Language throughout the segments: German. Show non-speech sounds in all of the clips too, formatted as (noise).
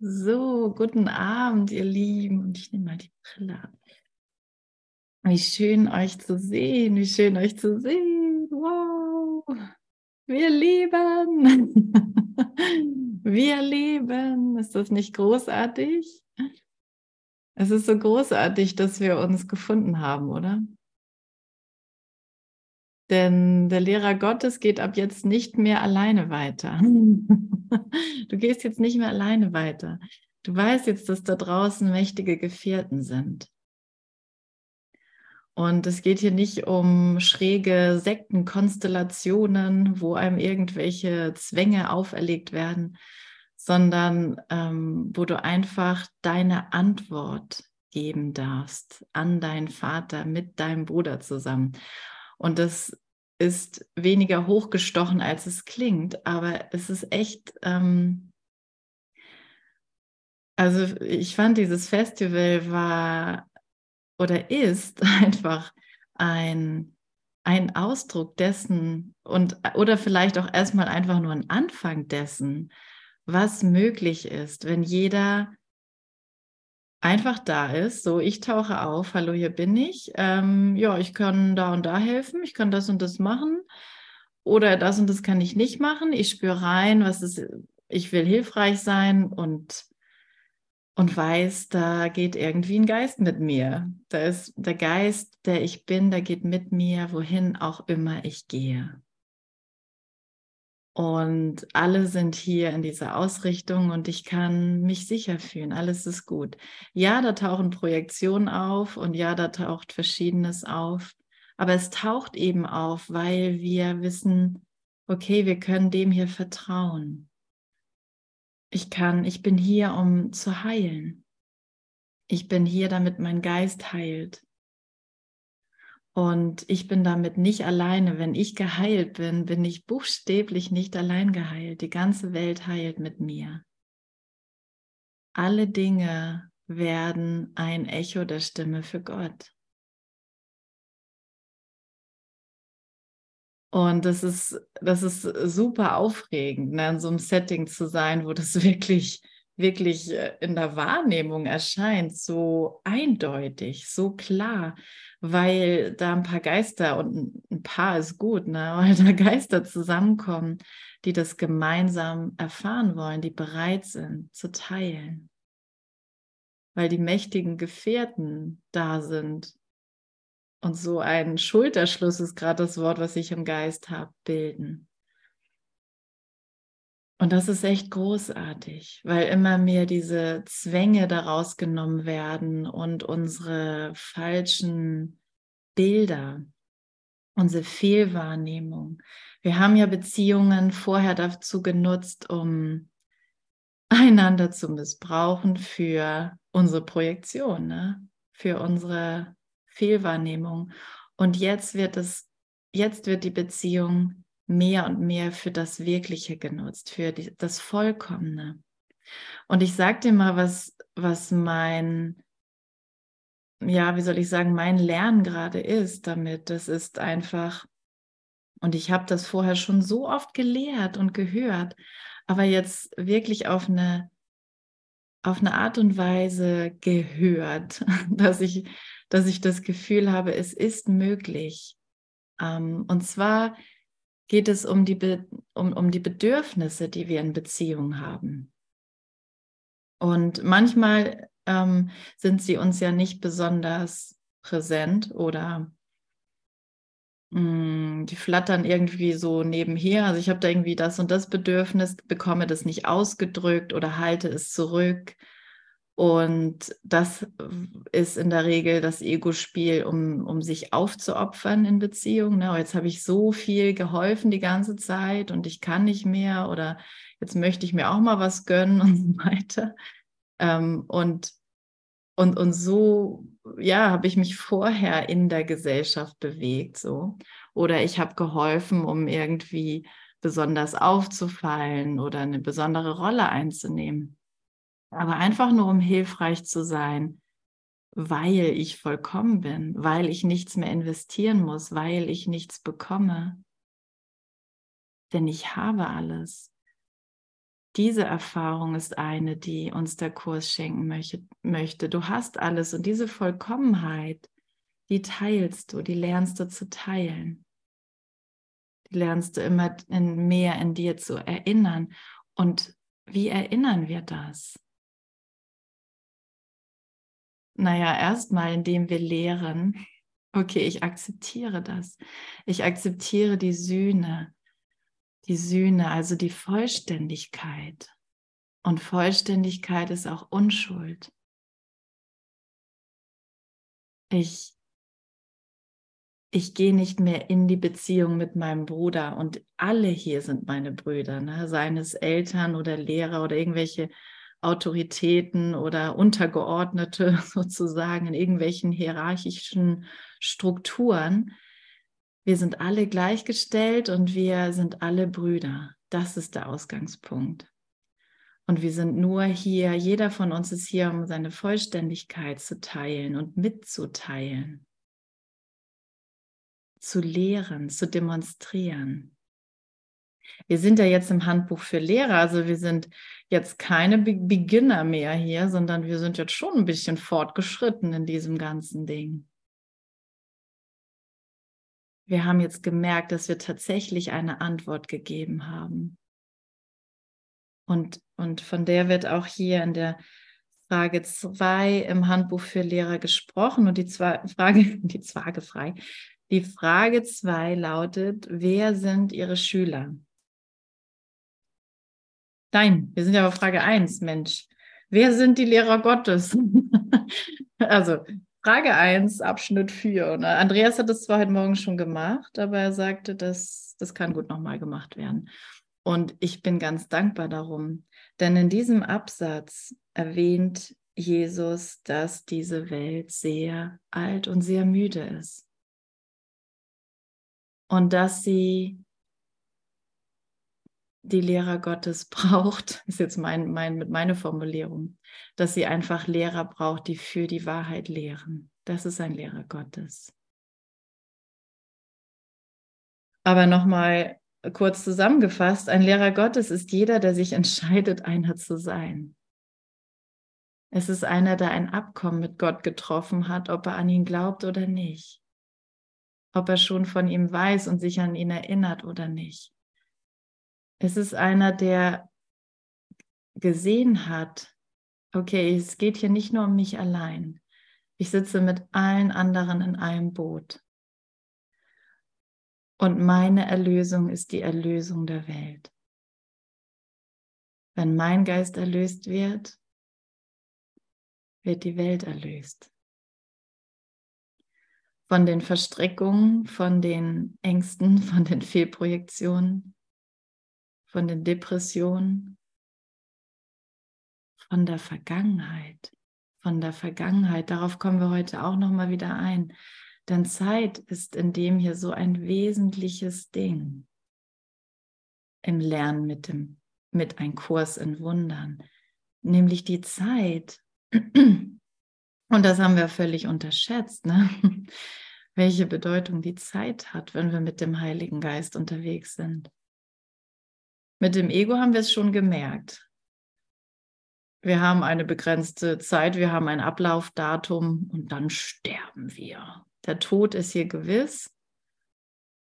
So, guten Abend, ihr Lieben. Und ich nehme mal die Brille ab. Wie schön euch zu sehen, wie schön euch zu sehen. Wow, wir leben. (laughs) Wir leben. Ist das nicht großartig? Es ist so großartig, dass wir uns gefunden haben, oder? Denn der Lehrer Gottes geht ab jetzt nicht mehr alleine weiter. Du gehst jetzt nicht mehr alleine weiter. Du weißt jetzt, dass da draußen mächtige Gefährten sind. Und es geht hier nicht um schräge Sektenkonstellationen, wo einem irgendwelche Zwänge auferlegt werden, sondern ähm, wo du einfach deine Antwort geben darfst an deinen Vater mit deinem Bruder zusammen. Und das ist weniger hochgestochen, als es klingt, aber es ist echt, ähm, also ich fand dieses Festival war oder ist (laughs) einfach ein, ein Ausdruck dessen und oder vielleicht auch erstmal einfach nur ein Anfang dessen, was möglich ist, wenn jeder einfach da ist. So, ich tauche auf, hallo, hier bin ich. Ähm, ja, ich kann da und da helfen, ich kann das und das machen. Oder das und das kann ich nicht machen. Ich spüre rein, was ist, ich will hilfreich sein und, und weiß, da geht irgendwie ein Geist mit mir. Da ist der Geist, der ich bin, der geht mit mir, wohin auch immer ich gehe. Und alle sind hier in dieser Ausrichtung und ich kann mich sicher fühlen. Alles ist gut. Ja, da tauchen Projektionen auf und ja, da taucht Verschiedenes auf. Aber es taucht eben auf, weil wir wissen, okay, wir können dem hier vertrauen. Ich kann, ich bin hier, um zu heilen. Ich bin hier, damit mein Geist heilt. Und ich bin damit nicht alleine. Wenn ich geheilt bin, bin ich buchstäblich nicht allein geheilt. Die ganze Welt heilt mit mir. Alle Dinge werden ein Echo der Stimme für Gott. Und das ist, das ist super aufregend, ne, in so einem Setting zu sein, wo das (laughs) wirklich, wirklich äh, in der Wahrnehmung erscheint, so eindeutig, so klar weil da ein paar Geister und ein paar ist gut, ne? (laughs) weil da Geister zusammenkommen, die das gemeinsam erfahren wollen, die bereit sind zu teilen. Weil die mächtigen Gefährten da sind. Und so ein Schulterschluss ist gerade das Wort, was ich im Geist habe, bilden. Und das ist echt großartig, weil immer mehr diese Zwänge daraus genommen werden und unsere falschen Bilder, unsere Fehlwahrnehmung. Wir haben ja Beziehungen vorher dazu genutzt, um einander zu missbrauchen für unsere Projektion, ne? für unsere Fehlwahrnehmung. Und jetzt wird es, jetzt wird die Beziehung mehr und mehr für das Wirkliche genutzt, für die, das Vollkommene. Und ich sage dir mal, was, was mein, ja, wie soll ich sagen, mein Lernen gerade ist damit. Das ist einfach, und ich habe das vorher schon so oft gelehrt und gehört, aber jetzt wirklich auf eine, auf eine Art und Weise gehört, (laughs) dass ich, dass ich das Gefühl habe, es ist möglich. Ähm, und zwar geht es um die, Be um, um die Bedürfnisse, die wir in Beziehung haben. Und manchmal ähm, sind sie uns ja nicht besonders präsent oder mh, mm, die flattern irgendwie so nebenher. Also ich habe da irgendwie das und das Bedürfnis, bekomme das nicht ausgedrückt oder halte es zurück und das ist in der Regel das Ego-Spiel, um, um sich aufzuopfern in Beziehungen. Ne? Oh, jetzt habe ich so viel geholfen die ganze Zeit und ich kann nicht mehr oder jetzt möchte ich mir auch mal was gönnen (laughs) und so weiter. Ähm, und, und, und so, ja, habe ich mich vorher in der Gesellschaft bewegt. So. Oder ich habe geholfen, um irgendwie besonders aufzufallen oder eine besondere Rolle einzunehmen aber einfach nur um hilfreich zu sein, weil ich vollkommen bin, weil ich nichts mehr investieren muss, weil ich nichts bekomme. Denn ich habe alles. diese Erfahrung ist eine, die uns der Kurs schenken möchte. Du hast alles und diese Vollkommenheit, die teilst du, die lernst du zu teilen. Die lernst du immer in mehr in dir zu erinnern. Und wie erinnern wir das? Naja, erstmal, indem wir lehren, okay, ich akzeptiere das. Ich akzeptiere die Sühne, die Sühne, also die Vollständigkeit. Und Vollständigkeit ist auch Unschuld. Ich, ich gehe nicht mehr in die Beziehung mit meinem Bruder und alle hier sind meine Brüder, ne? seien es Eltern oder Lehrer oder irgendwelche Autoritäten oder Untergeordnete (laughs) sozusagen in irgendwelchen hierarchischen Strukturen. Wir sind alle gleichgestellt und wir sind alle Brüder. Das ist der Ausgangspunkt. Und wir sind nur hier, jeder von uns ist hier, um seine Vollständigkeit zu teilen und mitzuteilen, zu lehren, zu demonstrieren. Wir sind ja jetzt im Handbuch für Lehrer, also wir sind jetzt keine Beginner mehr hier, sondern wir sind jetzt schon ein bisschen fortgeschritten in diesem ganzen Ding wir haben jetzt gemerkt, dass wir tatsächlich eine Antwort gegeben haben. Und, und von der wird auch hier in der Frage 2 im Handbuch für Lehrer gesprochen. Und die zwei, (laughs) Frage, die Frage frei. Die Frage 2 lautet, wer sind Ihre Schüler? Nein, wir sind ja auf Frage 1, Mensch. Wer sind die Lehrer Gottes? (laughs) also Frage 1, Abschnitt 4. Und Andreas hat das zwar heute Morgen schon gemacht, aber er sagte, dass das kann gut nochmal gemacht werden. Und ich bin ganz dankbar darum, denn in diesem Absatz erwähnt Jesus, dass diese Welt sehr alt und sehr müde ist. Und dass sie die Lehrer Gottes braucht, (laughs) ist jetzt mein, mein, meine Formulierung, dass sie einfach Lehrer braucht, die für die Wahrheit lehren. Das ist ein Lehrer Gottes. Aber nochmal kurz zusammengefasst, ein Lehrer Gottes ist jeder, der sich entscheidet, einer zu sein. Es ist einer, der ein Abkommen mit Gott getroffen hat, ob er an ihn glaubt oder nicht. Ob er schon von ihm weiß und sich an ihn erinnert oder nicht. Es ist einer, der gesehen hat, okay, es geht hier nicht nur um mich allein. Ich sitze mit allen anderen in einem Boot. Und meine Erlösung ist die Erlösung der Welt. Wenn mein Geist erlöst wird, wird die Welt erlöst. Von den Verstrickungen, von den Ängsten, (laughs) von den Fehlprojektionen, von den Depressionen, von der Vergangenheit, von der Vergangenheit. Darauf kommen wir heute auch noch mal wieder ein. Denn Zeit ist in dem hier so ein wesentliches Ding im Lernen mit dem mit ein Kurs in Wundern, nämlich die Zeit. (clears throat) Und das haben wir völlig unterschätzt, ne? (laughs) welche Bedeutung die Zeit hat, wenn wir mit dem Heiligen Geist unterwegs sind. Mit dem Ego haben wir es schon gemerkt. Wir haben eine begrenzte Zeit, wir haben ein Ablaufdatum und dann sterben wir. Der Tod ist hier gewiss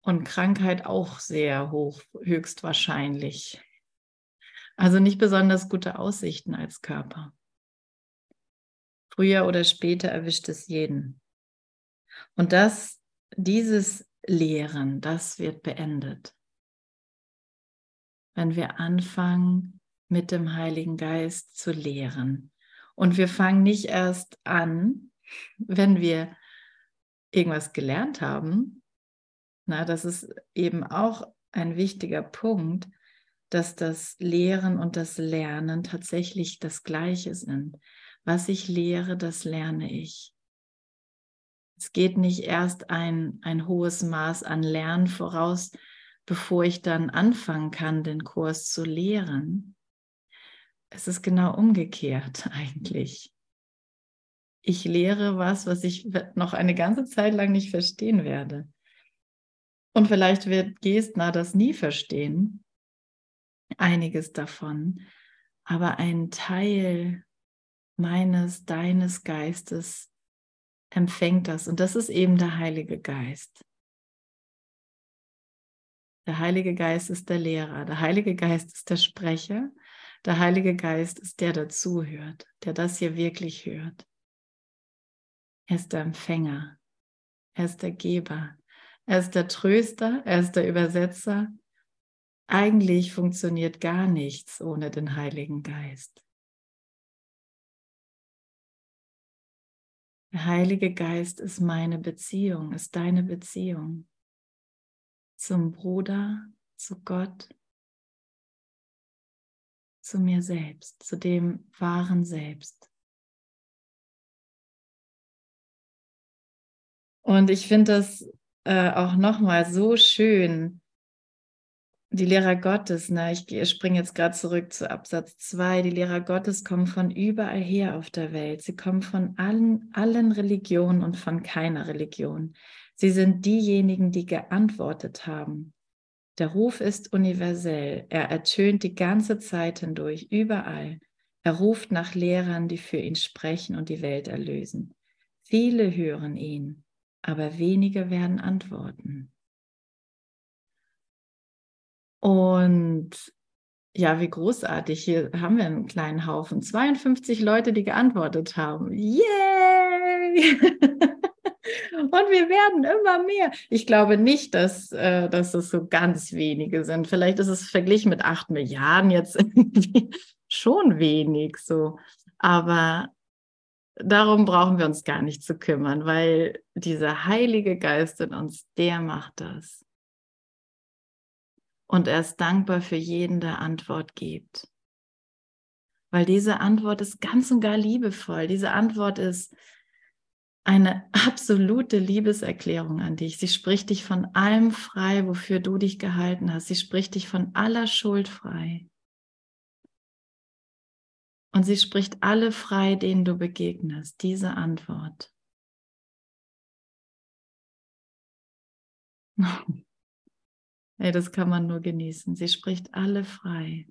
und Krankheit auch sehr hoch, höchstwahrscheinlich. Also nicht besonders gute Aussichten als Körper. Früher oder später erwischt es jeden. Und das, dieses Lehren, das wird beendet wenn wir anfangen, mit dem Heiligen Geist zu lehren. Und wir fangen nicht erst an, wenn wir irgendwas gelernt haben. Na, das ist eben auch ein wichtiger Punkt, dass das Lehren und das Lernen tatsächlich das Gleiche sind. Was ich lehre, das lerne ich. Es geht nicht erst ein, ein hohes Maß an Lernen voraus, bevor ich dann anfangen kann, den Kurs zu lehren. Es ist genau umgekehrt (laughs) eigentlich. Ich lehre was, was ich noch eine ganze Zeit lang nicht verstehen werde. Und vielleicht wird Gestner das nie verstehen, einiges davon. aber ein Teil meines, deines Geistes empfängt das. Und das ist eben der Heilige Geist. Der Heilige Geist ist der Lehrer, der Heilige Geist ist der Sprecher, der Heilige Geist ist der, der zuhört, der das hier wirklich hört. Er ist der Empfänger, er ist der Geber, er ist der Tröster, er ist der Übersetzer. Eigentlich funktioniert gar nichts ohne den Heiligen Geist. Der Heilige Geist ist meine Beziehung, ist deine Beziehung zum Bruder, zu Gott, zu mir selbst, zu dem wahren Selbst. Und ich finde das äh, auch nochmal so schön, die Lehrer Gottes, ne, ich springe jetzt gerade zurück zu Absatz 2, die Lehrer Gottes kommen von überall her auf der Welt. Sie kommen von allen, allen Religionen und von keiner Religion. Sie sind diejenigen, die geantwortet haben. Der Ruf ist universell. Er ertönt die ganze Zeit hindurch, überall. Er ruft nach Lehrern, die für ihn sprechen und die Welt erlösen. Viele hören ihn, aber wenige werden antworten. Und ja, wie großartig. Hier haben wir einen kleinen Haufen. 52 Leute, die geantwortet haben. Yay! (laughs) Und wir werden immer mehr. Ich glaube nicht, dass, äh, dass es so ganz wenige sind. Vielleicht ist es verglichen mit 8 Milliarden jetzt (laughs) schon wenig so. Aber darum brauchen wir uns gar nicht zu kümmern, weil dieser Heilige Geist in uns, der macht das. Und er ist dankbar für jeden, der Antwort gibt. Weil diese Antwort ist ganz und gar liebevoll. Diese Antwort ist eine absolute Liebeserklärung an dich. Sie spricht dich von allem frei, wofür du dich gehalten hast. Sie spricht dich von aller Schuld frei. Und sie spricht alle frei, denen du begegnest. Diese Antwort. (laughs) Ey, das kann man nur genießen. Sie spricht alle frei.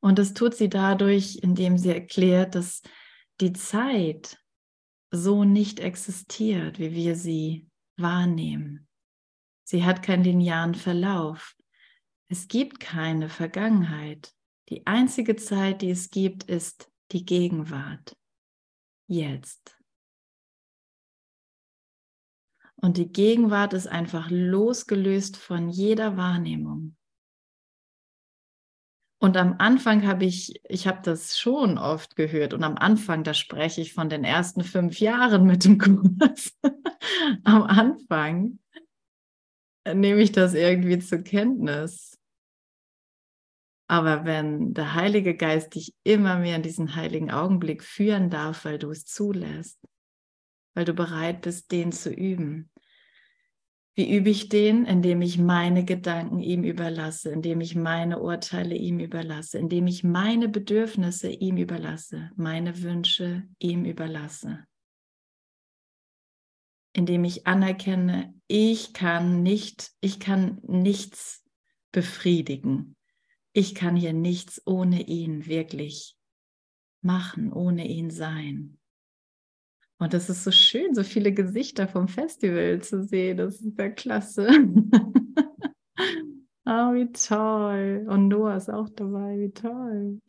Und das tut sie dadurch, indem sie erklärt, dass die Zeit so nicht existiert, wie wir sie wahrnehmen. Sie hat keinen linearen Verlauf. Es gibt keine Vergangenheit. Die einzige Zeit, die es gibt, ist die Gegenwart. Jetzt. Und die Gegenwart ist einfach losgelöst von jeder Wahrnehmung. Und am Anfang habe ich, ich habe das schon oft gehört und am Anfang, da spreche ich von den ersten fünf Jahren mit dem Kurs. (laughs) am Anfang nehme ich das irgendwie zur Kenntnis. Aber wenn der Heilige Geist dich immer mehr in diesen heiligen Augenblick führen darf, weil du es zulässt, weil du bereit bist, den zu üben, wie übe ich den? Indem ich meine Gedanken ihm überlasse, indem ich meine Urteile ihm überlasse, indem ich meine Bedürfnisse ihm überlasse, meine Wünsche ihm überlasse. Indem ich anerkenne, ich kann nicht, ich kann nichts befriedigen. Ich kann hier nichts ohne ihn wirklich machen, ohne ihn sein. Und das ist so schön, so viele Gesichter vom Festival zu sehen. Das ist ja klasse. (laughs) oh, wie toll. Und Noah ist auch dabei. Wie toll. (laughs)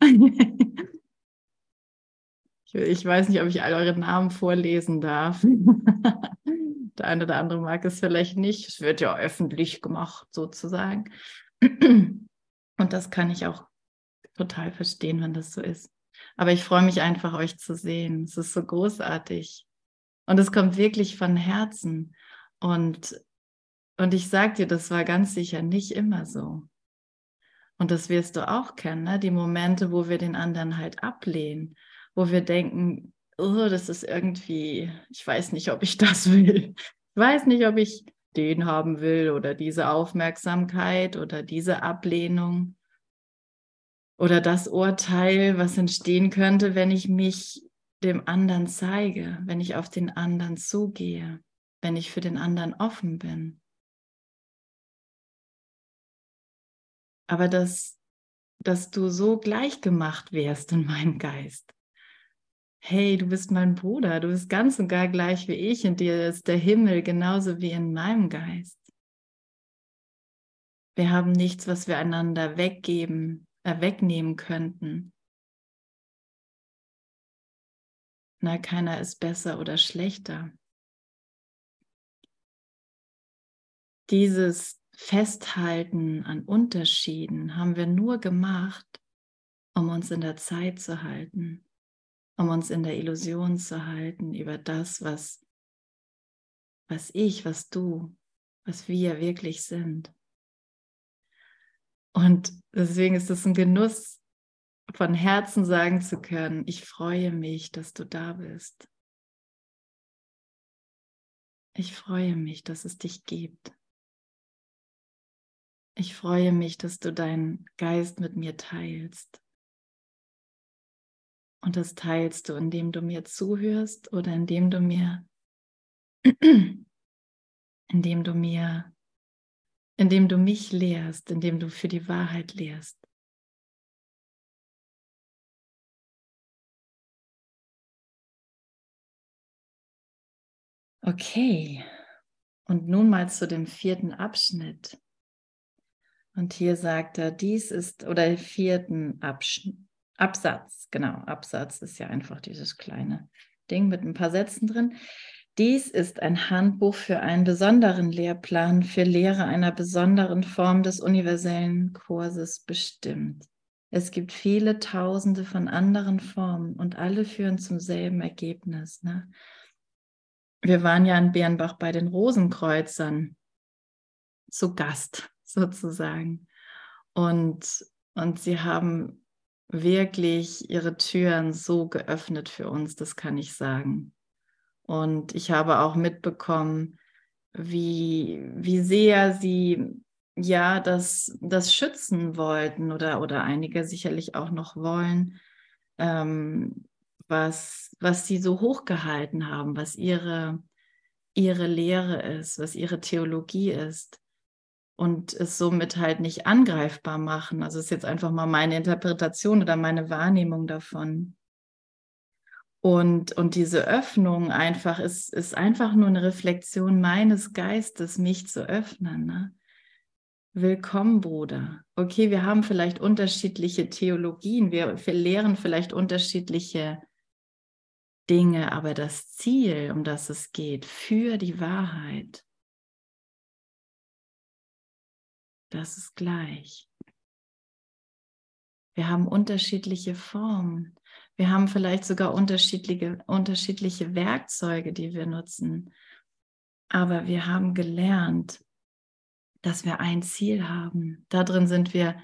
ich, ich weiß nicht, ob ich all eure Namen vorlesen darf. (laughs) Der eine oder andere mag es vielleicht nicht. Es wird ja öffentlich gemacht, sozusagen. (clears throat) Und das kann ich auch total verstehen, wenn das so ist. Aber ich freue mich einfach, euch zu sehen. Es ist so großartig. Und es kommt wirklich von Herzen. Und, und ich sage dir, das war ganz sicher nicht immer so. Und das wirst du auch kennen, ne? die Momente, wo wir den anderen halt ablehnen, wo wir denken, oh, das ist irgendwie, ich weiß nicht, ob ich (laughs) das will. Ich weiß nicht, ob ich den haben will oder diese Aufmerksamkeit oder diese Ablehnung oder das Urteil, was entstehen könnte, wenn ich mich dem anderen zeige, wenn ich auf den anderen zugehe, wenn ich für den anderen offen bin. Aber das, dass du so gleichgemacht wärst in meinem Geist. Hey, du bist mein Bruder, du bist ganz und gar gleich wie ich, in dir ist der Himmel genauso wie in meinem Geist. Wir haben nichts, was wir einander weggeben, wegnehmen könnten. Na, keiner ist besser oder schlechter. Dieses Festhalten an Unterschieden haben wir nur gemacht, um uns in der Zeit zu halten, um uns in der Illusion zu halten über das, was, was ich, was du, was wir wirklich sind. Und deswegen ist es ein Genuss, von Herzen sagen zu können, ich freue mich, dass du da bist. Ich freue mich, dass es dich gibt. Ich freue mich, dass du deinen Geist mit mir teilst. Und das teilst du, indem du mir zuhörst oder indem du mir, (clears throat) indem du mir, indem du mich lehrst, indem du für die Wahrheit lehrst. Okay, und nun mal zu dem vierten Abschnitt. Und hier sagt er, dies ist, oder vierten Abschnitt, Absatz, genau, Absatz ist ja einfach dieses kleine Ding mit ein paar Sätzen drin. Dies ist ein Handbuch für einen besonderen Lehrplan für Lehre einer besonderen Form des universellen Kurses bestimmt. Es gibt viele Tausende von anderen Formen und alle führen zum selben Ergebnis. Ne? wir waren ja in Bernbach bei den Rosenkreuzern zu Gast sozusagen. Und, und sie haben wirklich ihre Türen so geöffnet für uns, das kann ich sagen. Und ich habe auch mitbekommen, wie, wie sehr sie ja das, das schützen wollten oder, oder einige sicherlich auch noch wollen, ähm, was, was sie so hochgehalten haben, was ihre, ihre Lehre ist, was ihre Theologie ist und es somit halt nicht angreifbar machen. Also ist jetzt einfach mal meine Interpretation oder meine Wahrnehmung davon. Und, und diese Öffnung einfach ist, ist einfach nur eine Reflexion meines Geistes, mich zu öffnen. Ne? Willkommen, Bruder. Okay, wir haben vielleicht unterschiedliche Theologien, wir, wir lehren vielleicht unterschiedliche Dinge, aber das Ziel, um das es geht, für die Wahrheit, das ist gleich. Wir haben unterschiedliche Formen. Wir haben vielleicht sogar unterschiedliche, unterschiedliche Werkzeuge, die wir nutzen. Aber wir haben gelernt, dass wir ein Ziel haben. Darin sind wir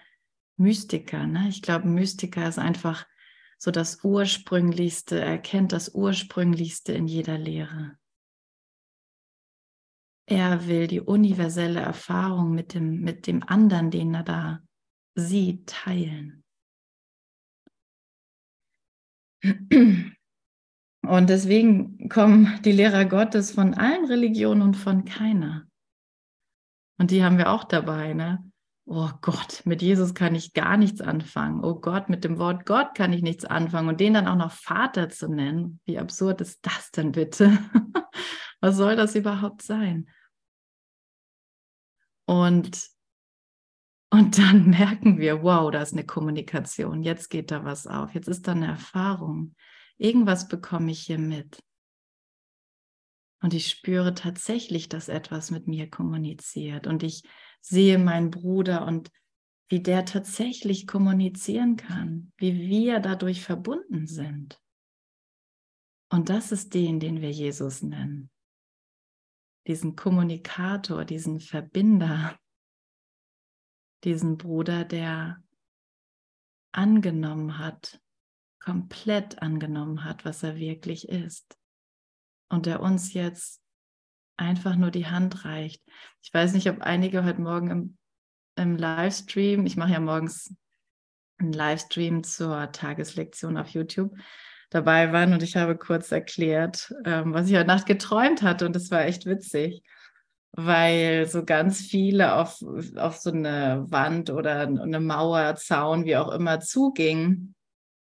Mystiker. Ne? Ich glaube, Mystiker ist einfach so das Ursprünglichste, erkennt das Ursprünglichste in jeder Lehre. Er will die universelle Erfahrung mit dem, mit dem anderen, den er da sieht, teilen. Und deswegen kommen die Lehrer Gottes von allen Religionen und von keiner. Und die haben wir auch dabei, ne? oh Gott, mit Jesus kann ich gar nichts anfangen. Oh Gott, mit dem Wort Gott kann ich nichts anfangen. Und den dann auch noch Vater zu nennen, wie absurd ist das denn bitte? (laughs) Was soll das überhaupt sein? Und, und dann (laughs) merken wir, wow, da ist eine Kommunikation. Jetzt geht da was auf. Jetzt ist da eine Erfahrung. Irgendwas bekomme ich hier mit. Und ich spüre tatsächlich, dass etwas mit mir kommuniziert. Und ich sehe meinen Bruder und wie der tatsächlich kommunizieren kann, wie wir dadurch verbunden sind. Und das ist den, den wir Jesus nennen. Diesen Kommunikator, diesen Verbinder, diesen Bruder, der angenommen hat, komplett angenommen hat, was er wirklich ist. Und der uns jetzt einfach nur die Hand reicht. Ich weiß nicht, ob einige heute Morgen im, im Livestream, ich mache ja morgens einen Livestream zur Tageslektion auf YouTube, dabei waren und ich habe kurz erklärt, ähm, was ich heute Nacht geträumt hatte und das war echt witzig. Weil so ganz viele auf, auf so eine Wand oder eine Mauer, Zaun, wie auch immer, zugingen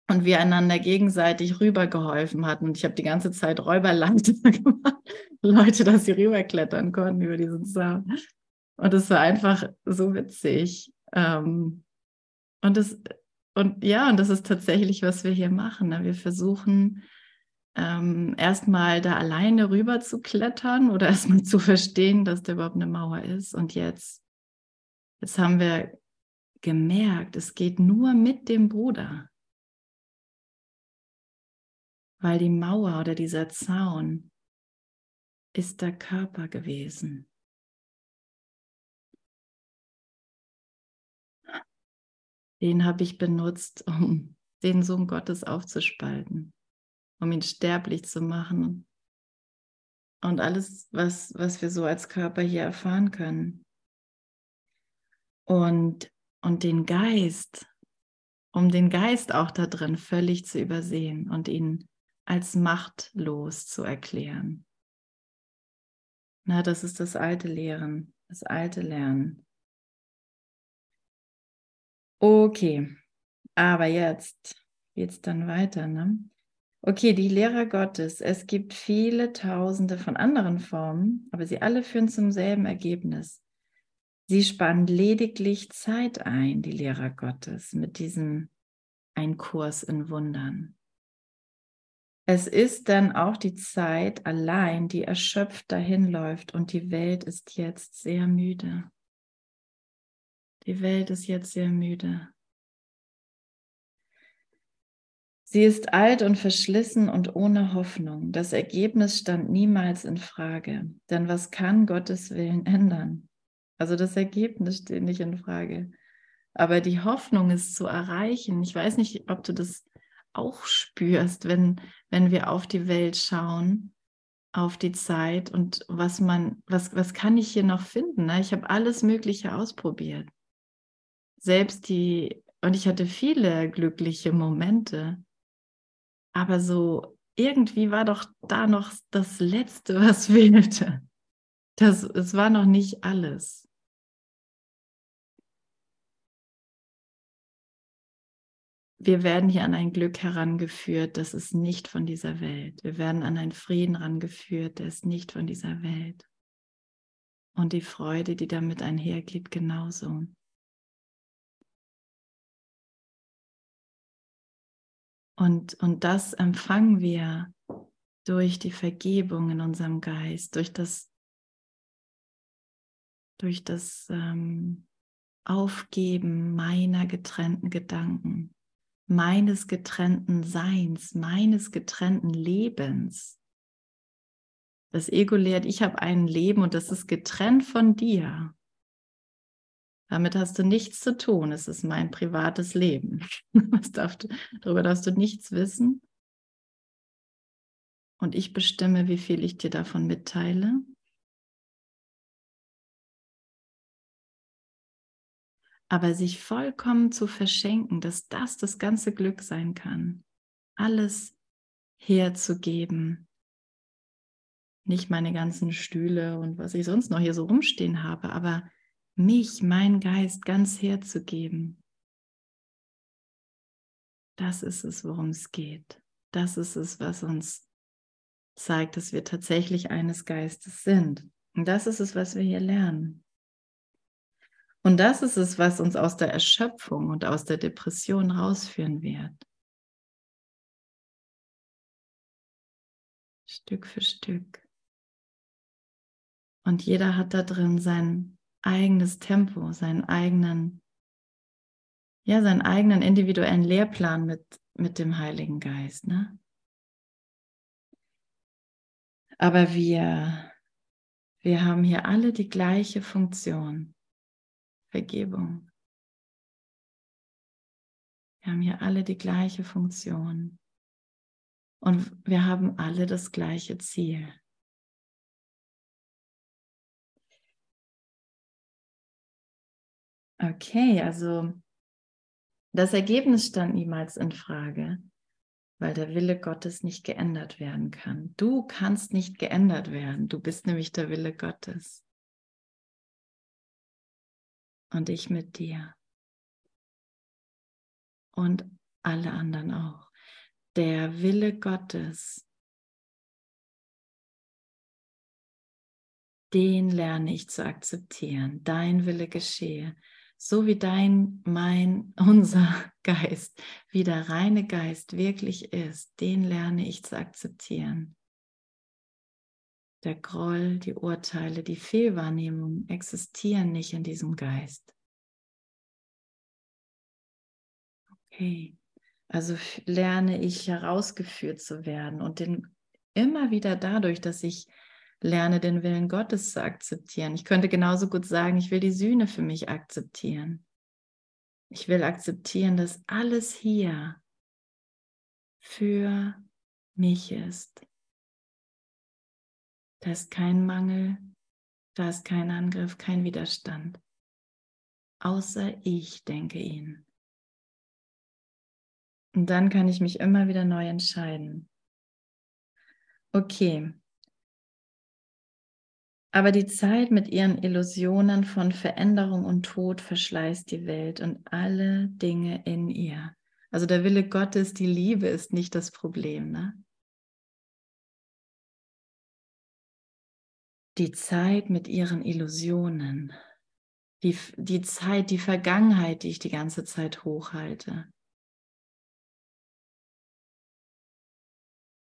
und wir einander gegenseitig rübergeholfen hatten. Und ich habe die ganze Zeit Räuberleiter (laughs) gemacht, Leute, dass sie rüberklettern konnten über diesen Zaun. Und es war einfach so witzig. Ähm, und das, und ja, und das ist tatsächlich, was wir hier machen. Ne? Wir versuchen ähm, erstmal da alleine rüber zu klettern oder (laughs) erstmal zu verstehen, dass da überhaupt eine Mauer ist. Und jetzt, jetzt haben wir gemerkt, es geht nur mit dem Bruder. Weil die Mauer oder dieser Zaun ist der Körper gewesen. Den habe ich benutzt, um den Sohn Gottes aufzuspalten, um ihn sterblich zu machen. Und alles, was, was wir so als Körper hier erfahren können. Und, und den Geist, um den Geist auch da drin völlig zu übersehen und ihn als machtlos zu erklären. Na, das ist das alte Lehren, das alte Lernen. Okay, aber jetzt geht es dann weiter. Ne? Okay, die Lehrer Gottes. Es gibt viele Tausende von anderen Formen, aber sie alle führen zum selben Ergebnis. Sie spannen lediglich Zeit ein, die Lehrer Gottes, mit diesem Ein Kurs in Wundern. Es ist dann auch die Zeit allein, die erschöpft dahinläuft und die Welt ist jetzt sehr müde. Die Welt ist jetzt sehr müde. Sie ist alt und verschlissen und ohne Hoffnung. Das Ergebnis stand niemals in Frage. Denn was kann Gottes Willen ändern? Also das Ergebnis steht nicht in Frage. Aber die Hoffnung ist zu erreichen. Ich weiß nicht, ob du das auch spürst, wenn, wenn wir auf die Welt schauen, auf die Zeit und was man, was, was kann ich hier noch finden? Ne? Ich habe alles Mögliche ausprobiert selbst die, und ich hatte viele glückliche Momente, aber so irgendwie war doch da noch das Letzte, (laughs) was fehlte. Das, es war noch nicht alles. Wir werden hier an ein Glück herangeführt, das ist nicht von dieser Welt. Wir werden an einen Frieden herangeführt, der ist nicht von dieser Welt. Und die Freude, die damit einhergeht, genauso. Und, und das empfangen wir durch die Vergebung in unserem Geist, durch das, durch das ähm, Aufgeben meiner getrennten Gedanken, meines getrennten Seins, meines getrennten Lebens. Das Ego lehrt, ich habe ein Leben und das ist getrennt von dir. Damit hast du nichts zu tun. Es ist mein privates Leben. (laughs) Darf, darüber darfst du nichts wissen. Und ich bestimme, wie viel ich dir davon mitteile. Aber sich vollkommen zu verschenken, dass das das ganze Glück sein kann. Alles herzugeben. Nicht meine ganzen Stühle und was ich sonst noch hier so rumstehen habe, aber mich, mein Geist ganz herzugeben. Das ist es, worum es geht. Das ist es, was uns zeigt, dass wir tatsächlich eines Geistes sind. Und das ist es, was wir hier lernen. Und das ist es, was uns aus der Erschöpfung und aus der Depression rausführen wird. Stück für Stück. Und jeder hat da drin sein eigenes Tempo, seinen eigenen, ja, seinen eigenen individuellen Lehrplan mit, mit dem Heiligen Geist. Ne? Aber wir, wir haben hier alle die gleiche Funktion. Vergebung. Wir haben hier alle die gleiche Funktion. Und wir haben alle das gleiche Ziel. Okay, also das Ergebnis stand niemals in Frage, weil der Wille Gottes nicht geändert werden kann. Du kannst nicht geändert werden. Du bist nämlich der Wille Gottes. Und ich mit dir. Und alle anderen auch. Der Wille Gottes, den lerne ich zu akzeptieren. Dein Wille geschehe so wie dein, mein, (laughs) unser Geist, wie der reine Geist wirklich ist, den lerne ich zu akzeptieren. Der Groll, die Urteile, die Fehlwahrnehmung existieren nicht in diesem Geist. Okay, also lerne ich herausgeführt zu werden und den immer wieder dadurch, dass ich lerne den Willen Gottes zu akzeptieren. Ich könnte genauso gut sagen, ich will die Sühne für mich akzeptieren. Ich will akzeptieren, dass alles hier für mich ist. Da ist kein Mangel, da ist kein Angriff, kein Widerstand. Außer ich denke ihn. Und dann kann ich mich immer wieder neu entscheiden. Okay, aber die Zeit mit ihren Illusionen von Veränderung und Tod verschleißt die Welt und alle Dinge in ihr. Also der Wille Gottes, die Liebe ist nicht das Problem. Ne? Die Zeit mit ihren Illusionen, die, die Zeit, die Vergangenheit, die ich die ganze Zeit hochhalte,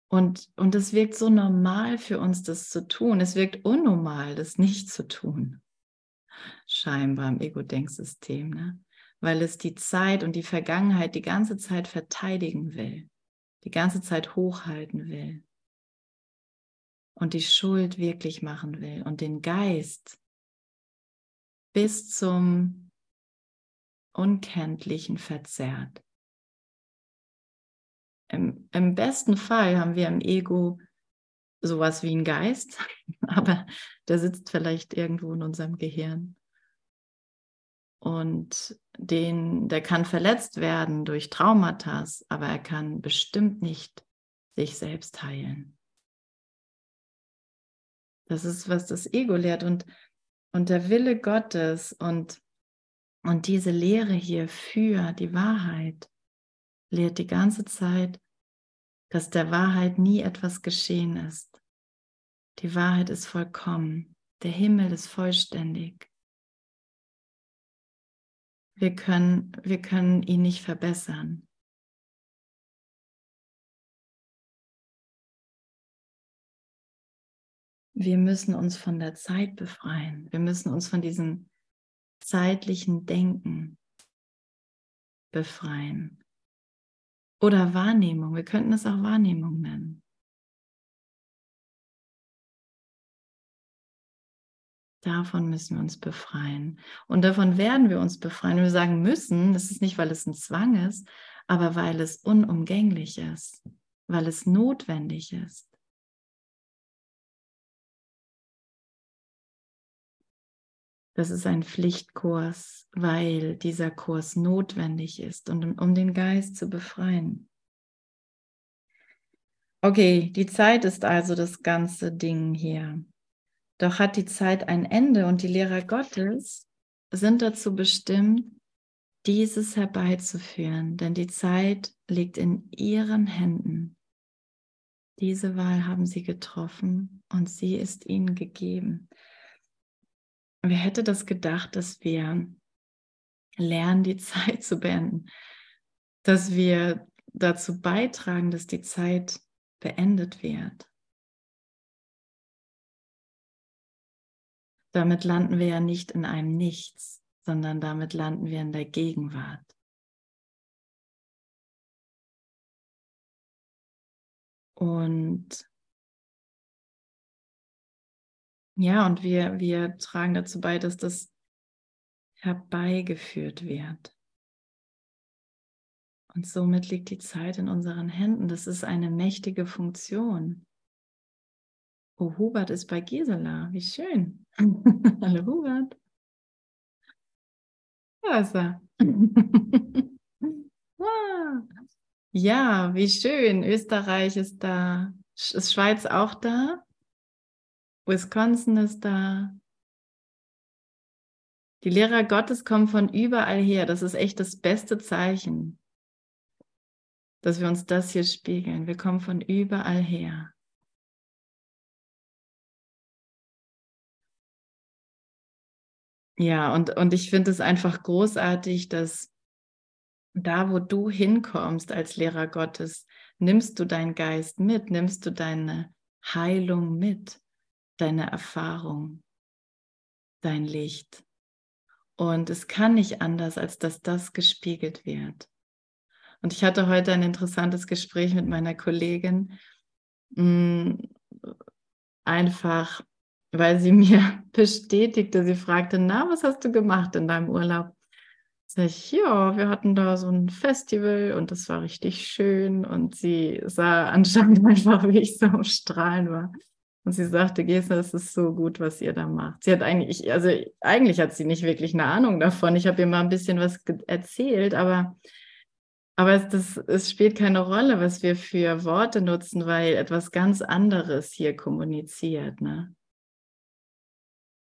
Und, und es wirkt so normal für uns, das zu tun. Es wirkt unnormal, das nicht zu tun. Scheinbar im Ego-Denksystem, ne? weil es die Zeit und die Vergangenheit die ganze Zeit verteidigen will, die ganze Zeit hochhalten will und die Schuld wirklich machen will und den Geist bis zum Unkenntlichen verzerrt. Im, Im besten Fall haben wir im Ego sowas wie einen Geist, (laughs) aber der sitzt vielleicht irgendwo in unserem Gehirn. Und den, der kann verletzt werden durch Traumata, aber er kann bestimmt nicht sich selbst heilen. Das ist, was das Ego lehrt. Und, und der Wille Gottes und, und diese Lehre hier für die Wahrheit lehrt die ganze Zeit, dass der Wahrheit nie etwas geschehen ist. Die Wahrheit ist vollkommen. Der Himmel ist vollständig. Wir können, wir können ihn nicht verbessern. Wir müssen uns von der Zeit befreien. Wir müssen uns von diesem zeitlichen Denken befreien. Oder Wahrnehmung. Wir könnten es auch Wahrnehmung nennen. Davon müssen wir uns befreien. Und davon werden wir uns befreien. Wir sagen müssen, das ist nicht, weil es ein Zwang ist, aber weil es unumgänglich ist, weil es notwendig ist. Das ist ein Pflichtkurs, weil dieser Kurs notwendig ist und um den Geist zu befreien. Okay, die Zeit ist also das ganze Ding hier. Doch hat die Zeit ein Ende und die Lehrer Gottes sind dazu bestimmt, dieses herbeizuführen, denn die Zeit liegt in ihren Händen. Diese Wahl haben sie getroffen und sie ist ihnen gegeben. Wer hätte das gedacht, dass wir lernen, die Zeit zu beenden? Dass wir dazu beitragen, dass die Zeit beendet wird. Damit landen wir ja nicht in einem Nichts, sondern damit landen wir in der Gegenwart. Und Ja, und wir, wir tragen dazu bei, dass das herbeigeführt wird. Und somit liegt die Zeit in unseren Händen. Das ist eine mächtige Funktion. Oh, Hubert ist bei Gisela. Wie schön. (laughs) Hallo Hubert. Da ist er. (laughs) Ah. ja, wie schön. Österreich ist da. Ist Schweiz auch da? Wisconsin ist da. Die Lehrer Gottes kommen von überall her. Das ist echt das beste Zeichen, dass wir uns das hier spiegeln. Wir kommen von überall her. Ja, und, und ich finde es einfach großartig, dass da, wo du hinkommst als Lehrer Gottes, nimmst du deinen Geist mit, nimmst du deine Heilung mit, deine Erfahrung, dein Licht. Und es kann nicht anders, als dass das gespiegelt wird. Und ich hatte heute ein interessantes Gespräch mit meiner Kollegin. Mm, einfach weil sie (laughs) mir bestätigte, sie fragte, na, was hast du gemacht in deinem Urlaub? Sag ich, ja, wir hatten da so ein Festival und das war richtig schön und sie sah (laughs) anscheinend einfach, wie ich so am Strahlen war. Und sie sagte, Gesa, es ist so gut, was ihr da macht. Sie hat eigentlich, also eigentlich hat sie nicht wirklich eine Ahnung davon. Ich habe ihr mal ein bisschen was erzählt, aber, aber es, das, es spielt keine Rolle, was wir für Worte nutzen, weil etwas ganz anderes hier kommuniziert. Ne?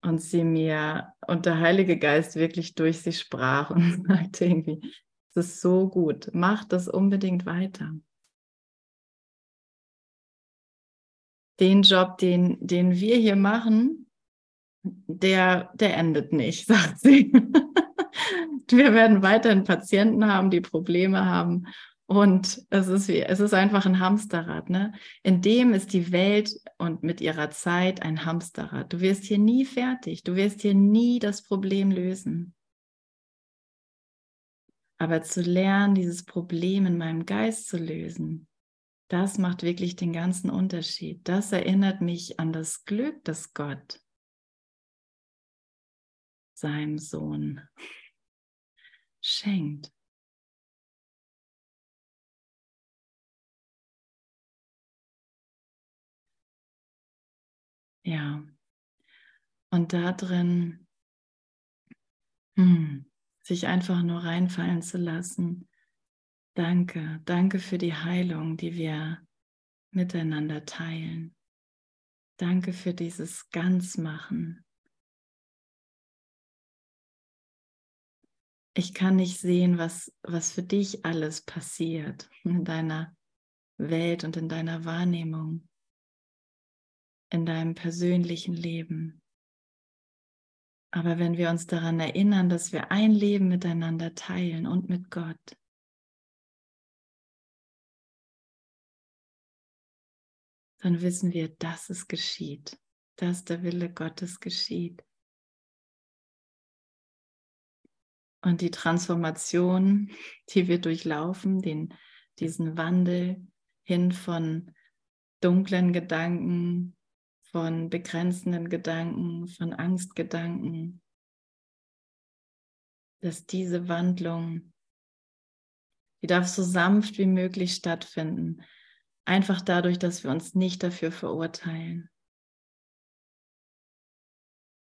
und sie mir und der Heilige Geist wirklich durch sie sprach (laughs) und sagte irgendwie, es ist so gut, mach das unbedingt weiter. Den Job, den, den wir hier machen, der, der endet nicht, (laughs) sagt sie. wir werden weiterhin Patienten haben, die Probleme haben und es ist, wie, es ist einfach ein Hamsterrad. Ne? In dem ist die Welt und mit ihrer Zeit ein Hamsterrad. Du wirst hier nie fertig. Du wirst hier nie das Problem lösen. Aber zu lernen, dieses Problem in meinem Geist zu lösen, das macht wirklich den ganzen Unterschied. Das erinnert mich an das Glück, das Gott seinem Sohn schenkt. Ja. Und da drin hm, sich einfach nur reinfallen zu lassen. Danke, danke für die Heilung, die wir miteinander teilen. Danke für dieses Ganzmachen. Ich kann nicht sehen, was, was für dich alles passiert in deiner Welt und in deiner Wahrnehmung in deinem persönlichen Leben. Aber wenn wir uns daran erinnern, dass wir ein Leben miteinander teilen und mit Gott, dann wissen wir, dass es geschieht, dass der Wille Gottes geschieht. Und die Transformation, die wir durchlaufen, den, diesen Wandel hin von dunklen Gedanken von begrenzenden Gedanken, von Angstgedanken, dass diese Wandlung, die darf so sanft wie möglich stattfinden, einfach dadurch, dass wir uns nicht dafür verurteilen.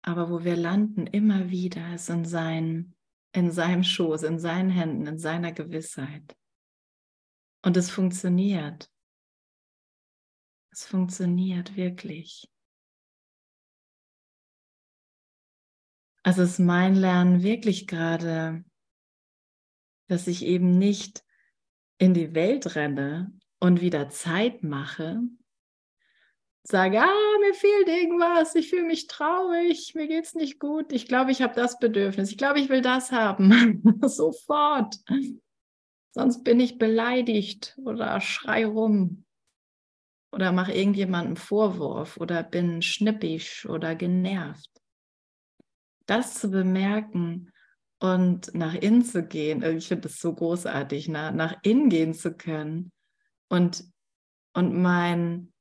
Aber wo wir landen immer wieder ist in, sein, in seinem Schoß, in seinen Händen, in seiner Gewissheit. Und es funktioniert. Es funktioniert wirklich. Also ist mein Lernen wirklich gerade, dass ich eben nicht in die Welt renne und wieder Zeit mache, sage, ah, mir fehlt irgendwas, ich fühle mich traurig, mir geht es nicht gut, ich glaube, ich habe das Bedürfnis, ich glaube, ich will das haben, (laughs) sofort. Sonst bin ich beleidigt oder schrei rum oder mache irgendjemandem Vorwurf oder bin schnippisch oder genervt das zu bemerken und nach innen zu gehen, also ich finde das so großartig, nach, nach innen gehen zu können und, und mein,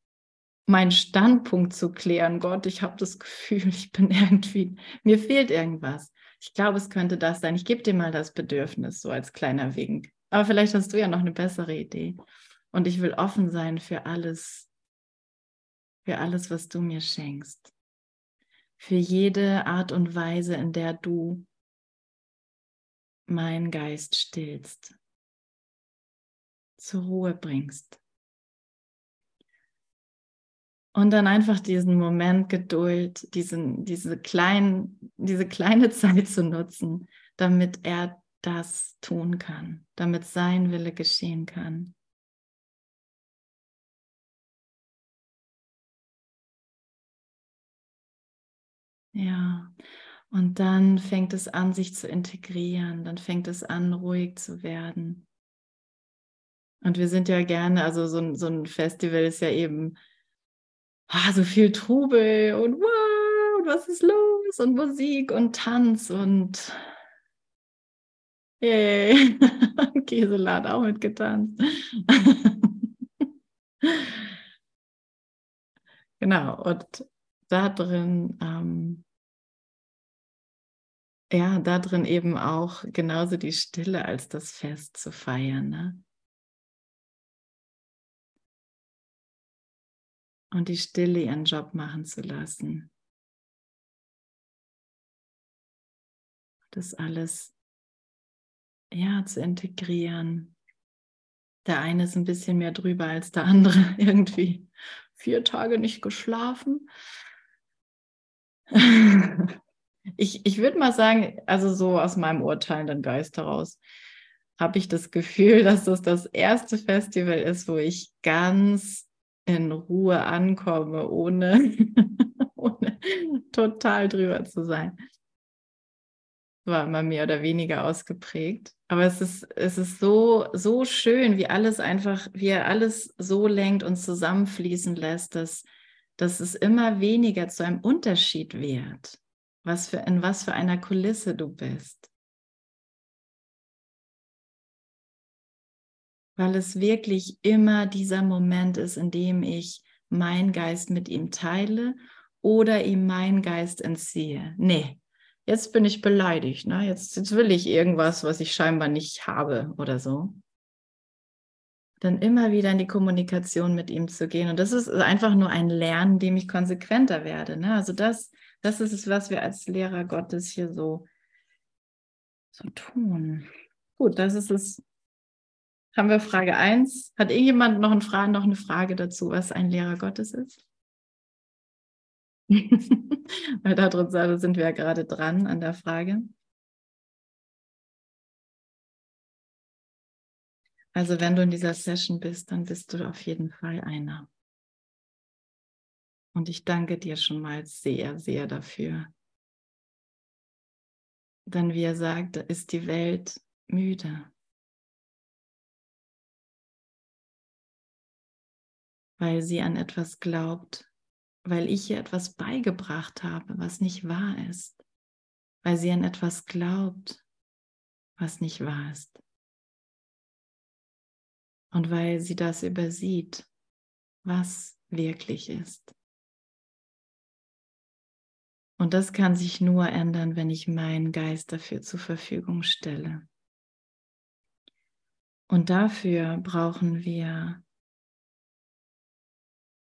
mein Standpunkt zu klären. Gott, ich habe das Gefühl, ich bin (laughs) irgendwie, mir fehlt irgendwas. Ich glaube, es könnte das sein. Ich gebe dir mal das Bedürfnis, so als kleiner Wink. Aber vielleicht hast du ja noch eine bessere Idee. Und ich will offen sein für alles, für alles, was du mir schenkst für jede Art und Weise, in der du meinen Geist stillst, zur Ruhe bringst. Und dann einfach diesen Moment Geduld, diesen, diese, klein, diese kleine (laughs) Zeit zu nutzen, damit er das tun kann, damit sein Wille geschehen kann. Ja, und dann fängt es an, sich zu integrieren, dann fängt es an, ruhig zu werden. Und wir sind ja gerne, also so ein, so ein Festival ist ja eben ah, so viel Trubel und wow, und was ist los und Musik und Tanz und yay, (laughs) Käselat auch mitgetanzt. (laughs) genau, und da drin, ähm, ja, da drin eben auch genauso die Stille als das Fest zu feiern. Ne? Und die Stille ihren Job machen zu lassen. Das alles ja zu integrieren. Der eine ist ein bisschen mehr drüber als der andere. (laughs) Irgendwie vier Tage nicht geschlafen. (laughs) Ich, ich würde mal sagen, also so aus meinem urteilenden Geist heraus, habe ich das Gefühl, (laughs) dass das das erste Festival ist, wo ich ganz in Ruhe ankomme, ohne, (laughs) ohne total drüber zu sein. War immer mehr oder weniger ausgeprägt. Aber es ist, es ist so, so schön, wie alles einfach, wie er alles so lenkt und zusammenfließen lässt, dass, dass es immer weniger zu einem Unterschied wird, was für, in was für einer Kulisse du bist. Weil es wirklich immer dieser Moment ist, in dem ich meinen Geist mit ihm teile oder ihm meinen Geist entziehe. Nee, jetzt bin ich beleidigt, ne? jetzt, jetzt will ich irgendwas, was ich scheinbar nicht habe oder so. Dann immer wieder in die Kommunikation mit ihm zu gehen. Und das ist einfach nur ein Lernen, dem ich konsequenter werde. Ne? Also das, das ist es, was wir als Lehrer Gottes hier so, so tun. Gut, das ist es, haben wir Frage 1. Hat irgendjemand noch, Frage, noch eine Frage dazu, was ein Lehrer Gottes ist? (laughs) Weil da sind wir ja gerade dran an der Frage. Also wenn du in dieser Session bist, dann bist du auf jeden Fall einer. Und ich danke dir schon mal sehr, sehr dafür. Denn wie er sagt, ist die Welt müde. Weil sie an etwas glaubt, weil ich ihr etwas beigebracht habe, was nicht wahr ist, weil sie an etwas glaubt, was nicht wahr ist. Und weil sie das übersieht, was wirklich ist. Und das kann sich nur ändern, wenn ich meinen Geist dafür zur Verfügung stelle. Und dafür brauchen wir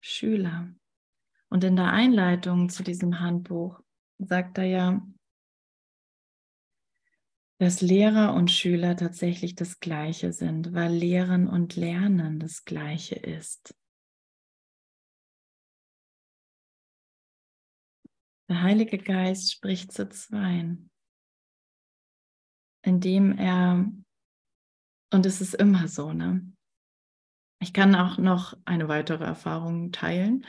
Schüler. Und in der Einleitung zu diesem Handbuch sagt er ja, dass Lehrer und Schüler tatsächlich das Gleiche sind, weil Lehren und Lernen das Gleiche ist. Der Heilige Geist spricht zu zweien, indem er, und es ist immer so, ne? Ich kann auch noch eine weitere Erfahrung teilen,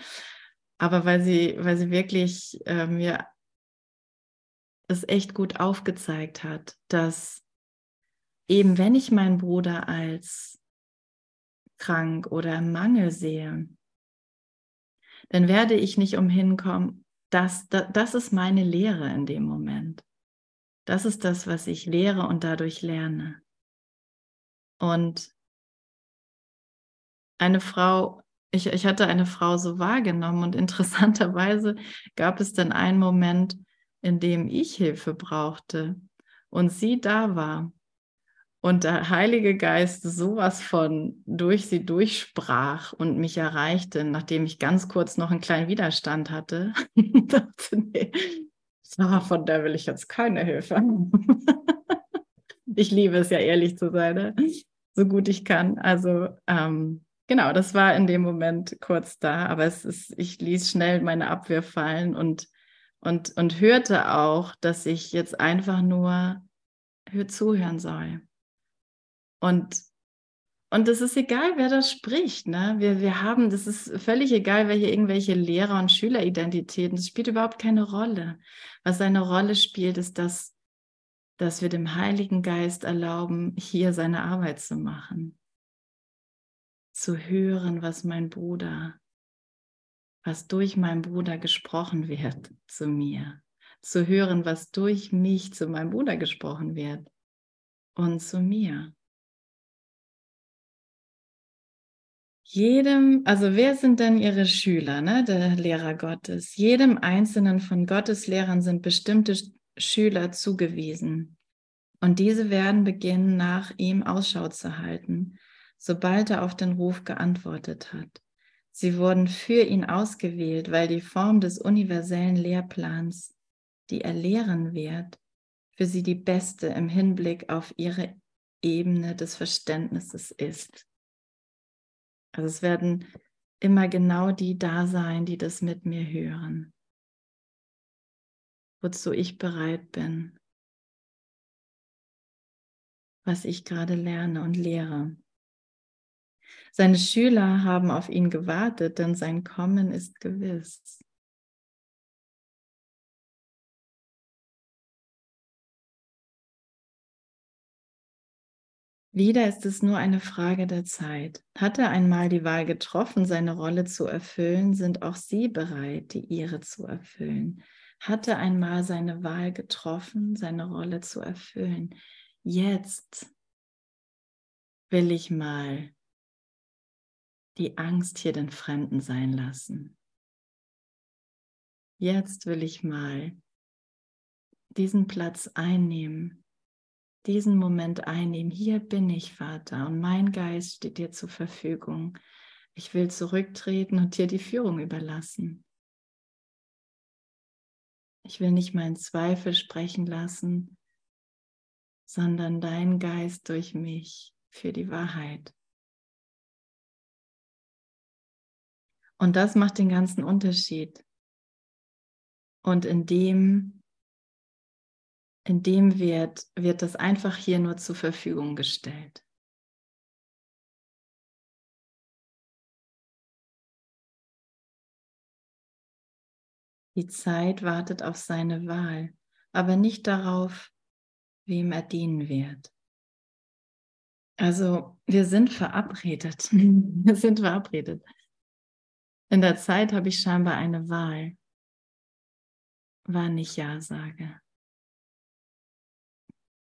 aber weil sie, weil sie wirklich äh, mir es echt gut aufgezeigt hat, dass eben wenn ich meinen Bruder als krank oder im Mangel sehe, dann werde ich nicht umhin kommen, das, das, das ist meine Lehre in dem Moment. Das ist das, was ich lehre und dadurch lerne. Und eine Frau, ich, ich hatte eine Frau so wahrgenommen und (laughs) interessanterweise gab es dann einen Moment, in dem ich Hilfe brauchte und sie da war und der Heilige Geist sowas von durch sie durchsprach und mich erreichte, nachdem ich ganz kurz noch einen kleinen Widerstand hatte. (laughs) dachte, nee, von der will ich jetzt keine Hilfe. (laughs) ich liebe es ja ehrlich zu sein, ne? so gut ich kann. Also ähm, genau, das war in dem Moment kurz da, aber es ist, ich ließ schnell meine Abwehr fallen und, und, und hörte auch, dass ich jetzt einfach nur zuhören soll. Und und es ist egal, wer das spricht. Ne? Wir, wir haben, das ist völlig egal, welche irgendwelche Lehrer- und Schüleridentitäten. Das spielt überhaupt keine Rolle. Was eine Rolle spielt, ist, dass, dass wir dem Heiligen Geist erlauben, hier seine Arbeit zu machen. Zu hören, was mein Bruder, was durch meinen Bruder gesprochen wird zu mir. Zu hören, was durch mich zu meinem Bruder gesprochen wird und zu mir. jedem, also wer sind denn Ihre Schüler, ne, der Lehrer Gottes? Jedem einzelnen von Gottes Lehrern sind bestimmte Schüler zugewiesen. Und diese werden beginnen, nach ihm Ausschau zu halten, sobald er auf den Ruf geantwortet hat. Sie wurden für ihn ausgewählt, weil die Form des universellen Lehrplans, die er lehren wird, für sie die beste im Hinblick auf ihre Ebene des Verständnisses ist. Also es werden immer genau die da sein, die das mit mir hören. Wozu ich bereit bin. Was ich gerade lerne und lehre. Seine Schüler haben auf ihn gewartet, denn sein Kommen ist gewiss. Wieder ist es nur eine Frage der Zeit. Hat er einmal die Wahl getroffen, seine Rolle zu erfüllen, sind auch Sie bereit, die Ihre zu erfüllen. Hat er einmal seine Wahl getroffen, seine Rolle zu erfüllen. Jetzt will ich mal die Angst hier den Fremden sein lassen. Jetzt will ich mal diesen Platz einnehmen diesen Moment einnehmen. Hier bin ich, Vater, und mein Geist steht dir zur Verfügung. Ich will zurücktreten und dir die Führung überlassen. Ich will nicht meinen Zweifel sprechen lassen, sondern dein Geist durch mich für die Wahrheit. Und das macht den ganzen Unterschied. Und in dem wird, wird das einfach hier nur zur Verfügung gestellt. Die Zeit wartet auf seine Wahl, aber nicht darauf, wem er dienen wird. Also wir sind verabredet. (laughs) wir sind verabredet. In der Zeit habe ich scheinbar eine Wahl, wann ich Ja sage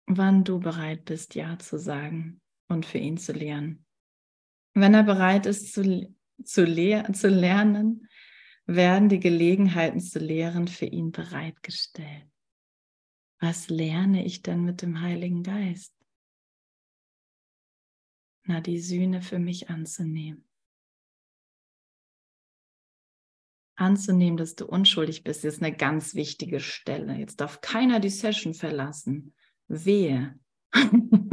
wann du bereit bist, Ja zu sagen und für ihn zu lehren. Wenn er bereit ist zu, zu, lehr zu lernen, werden die Gelegenheiten zu lehren für ihn bereitgestellt. Was lerne ich denn mit dem Heiligen Geist? Na, die Sühne für mich anzunehmen. Anzunehmen, dass du unschuldig bist, ist eine ganz wichtige Stelle. Jetzt darf keiner die Session verlassen Wehe. (laughs)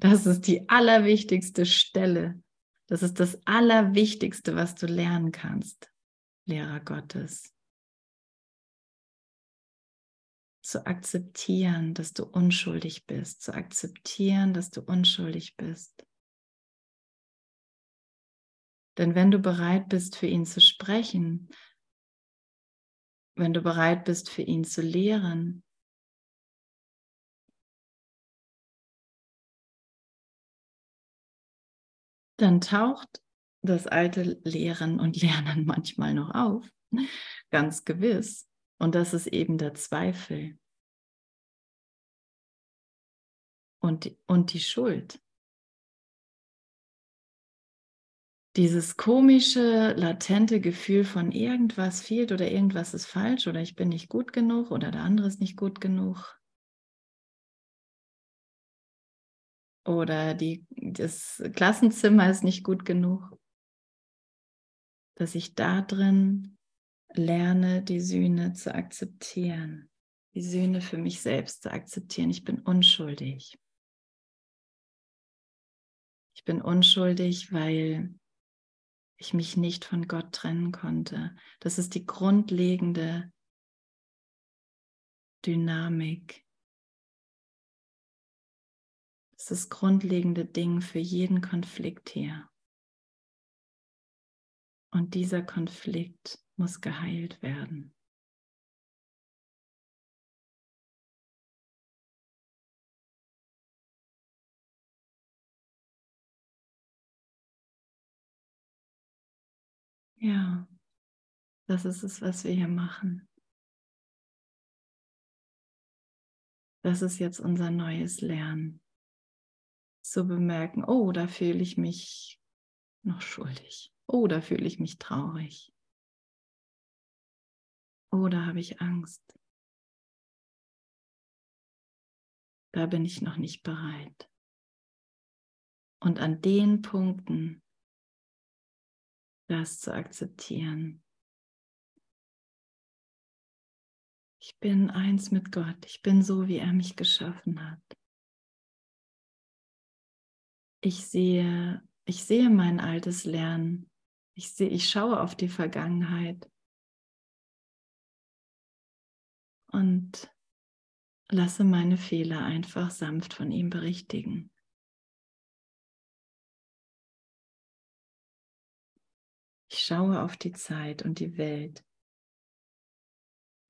Das ist die allerwichtigste Stelle. Das ist das Allerwichtigste, was du lernen kannst, Lehrer Gottes. Zu akzeptieren, dass du unschuldig bist, zu akzeptieren, dass du unschuldig bist. Denn wenn du bereit bist, für ihn zu sprechen, wenn du bereit bist, für ihn zu lehren, dann taucht das alte Lehren und Lernen (laughs) manchmal noch auf, ganz gewiss. Und das ist eben der Zweifel und die, und die Schuld. Dieses komische, latente Gefühl von irgendwas fehlt oder irgendwas ist falsch oder ich bin nicht gut genug oder der andere ist nicht gut genug. oder die, das Klassenzimmer ist nicht gut genug, dass ich da drin lerne, die Sühne zu akzeptieren, die Sühne für mich selbst zu akzeptieren. Ich bin unschuldig. Ich bin unschuldig, weil ich mich nicht von Gott trennen konnte. Das ist die grundlegende Dynamik. Das ist das grundlegende Ding für jeden Konflikt hier. Und dieser Konflikt muss geheilt werden. Ja, das ist es, was wir hier machen. Das ist jetzt unser neues Lernen. Zu bemerken, oh, da fühle ich mich noch schuldig. Oh, da fühle ich mich traurig. Oh, da habe ich Angst. Da bin ich noch nicht bereit. Und an den Punkten das zu akzeptieren. Ich bin eins mit Gott. Ich bin so, wie er mich geschaffen hat. Ich sehe, ich sehe mein altes Lernen. Ich sehe, ich schaue auf die Vergangenheit und lasse meine Fehler einfach sanft von ihm berichtigen. Schaue auf die Zeit und die Welt.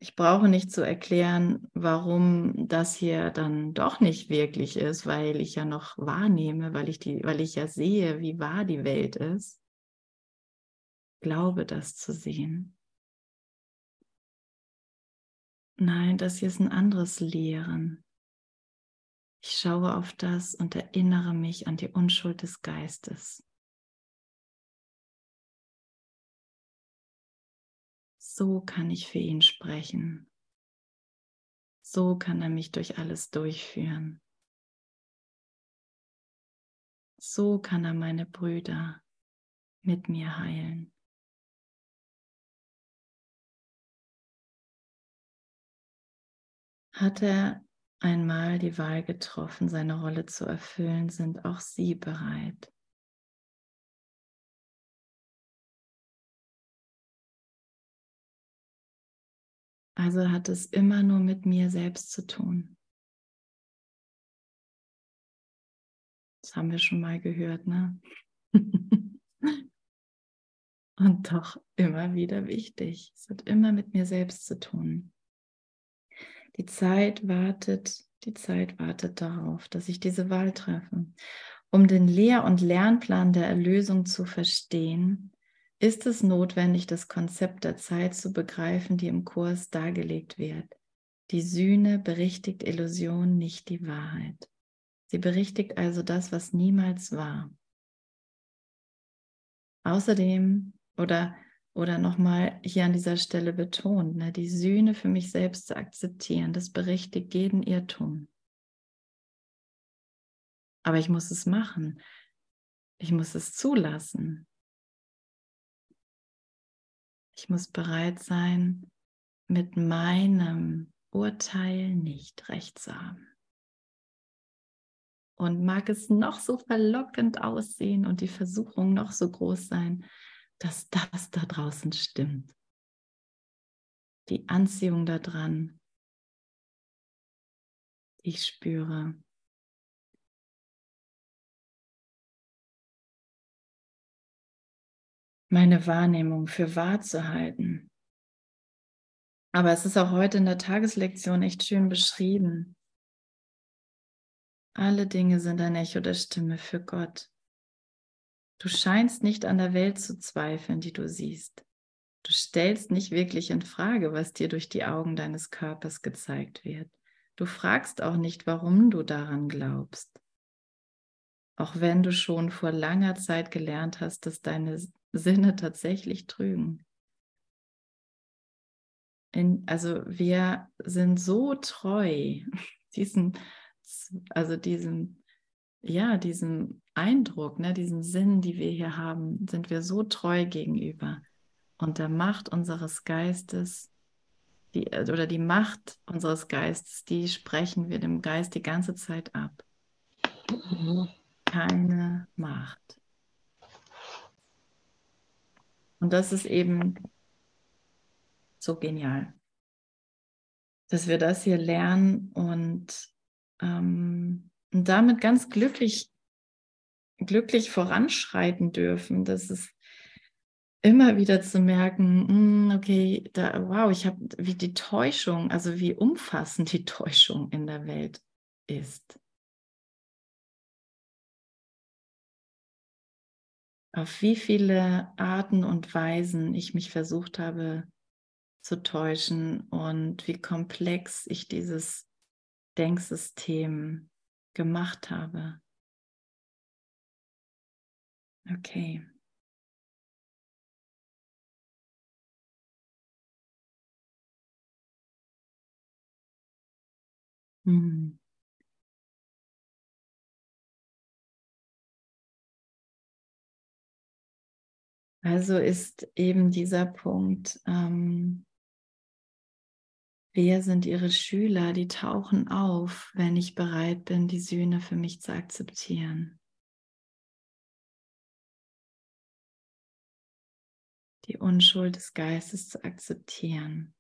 Ich brauche nicht zu erklären, warum das hier dann doch nicht wirklich ist, weil ich ja noch wahrnehme, weil ich, die, weil ich ja sehe, wie wahr die Welt ist. Glaube das zu sehen. Nein, das hier ist ein anderes Lehren. Ich schaue auf das und erinnere mich an die Unschuld des Geistes. So kann ich für ihn sprechen. So kann er mich durch alles durchführen. So kann er meine Brüder mit mir heilen. Hat er einmal die Wahl getroffen, seine Rolle zu erfüllen, sind auch Sie bereit. Also hat es immer nur mit mir selbst zu tun. Das haben wir schon mal gehört, ne? (laughs) Und doch immer wieder wichtig. Es hat immer mit mir selbst zu tun. Die Zeit wartet, die Zeit wartet darauf, dass ich diese Wahl treffe. Um den Lehr- und Lernplan der Erlösung zu verstehen, ist es notwendig, das Konzept der Zeit zu begreifen, die im Kurs dargelegt wird. Die Sühne berichtigt Illusion, nicht die Wahrheit. Sie berichtigt also das, was niemals war. Außerdem, oder, oder nochmal hier an dieser Stelle betont, ne, die Sühne für mich selbst zu akzeptieren, das berichtigt jeden Irrtum. Aber ich muss es machen. Ich muss es zulassen. Ich muss bereit sein, mit meinem Urteil nicht recht zu haben. Und mag es noch so verlockend aussehen und die Versuchung noch so groß sein, dass das da draußen stimmt. Die Anziehung daran, die ich spüre, meine Wahrnehmung für wahr zu halten. Aber es ist auch heute in der Tageslektion echt schön beschrieben. Alle Dinge sind ein Echo der Stimme für Gott. Du scheinst nicht an der Welt zu zweifeln, die du siehst. Du stellst nicht wirklich in Frage, was dir durch die Augen deines Körpers gezeigt wird. Du fragst auch nicht, warum du daran glaubst. Auch wenn du schon vor langer Zeit gelernt hast, dass deine Sinne tatsächlich trügen. In, also wir sind so treu, (laughs) diesen, also diesem, ja, diesem Eindruck, ne, diesen Sinn, die wir hier haben, sind wir so treu gegenüber. Und der Macht unseres Geistes, die, oder die Macht unseres Geistes, die sprechen wir dem Geist die ganze Zeit ab. Mhm. Keine Macht. Und das ist eben so genial, dass wir das hier lernen und, ähm, und damit ganz glücklich, glücklich voranschreiten dürfen. Das ist immer wieder zu merken, mm, okay, da, wow, ich habe, wie die Täuschung, also wie umfassend die Täuschung in der Welt ist. Auf wie viele Arten und Weisen ich mich versucht habe zu täuschen und wie komplex ich dieses Denksystem gemacht habe. Okay. Hm. Also ist eben dieser Punkt, ähm, wer sind ihre Schüler, die tauchen auf, wenn ich bereit bin, die Sühne für mich zu akzeptieren. Die Unschuld des Geistes zu akzeptieren.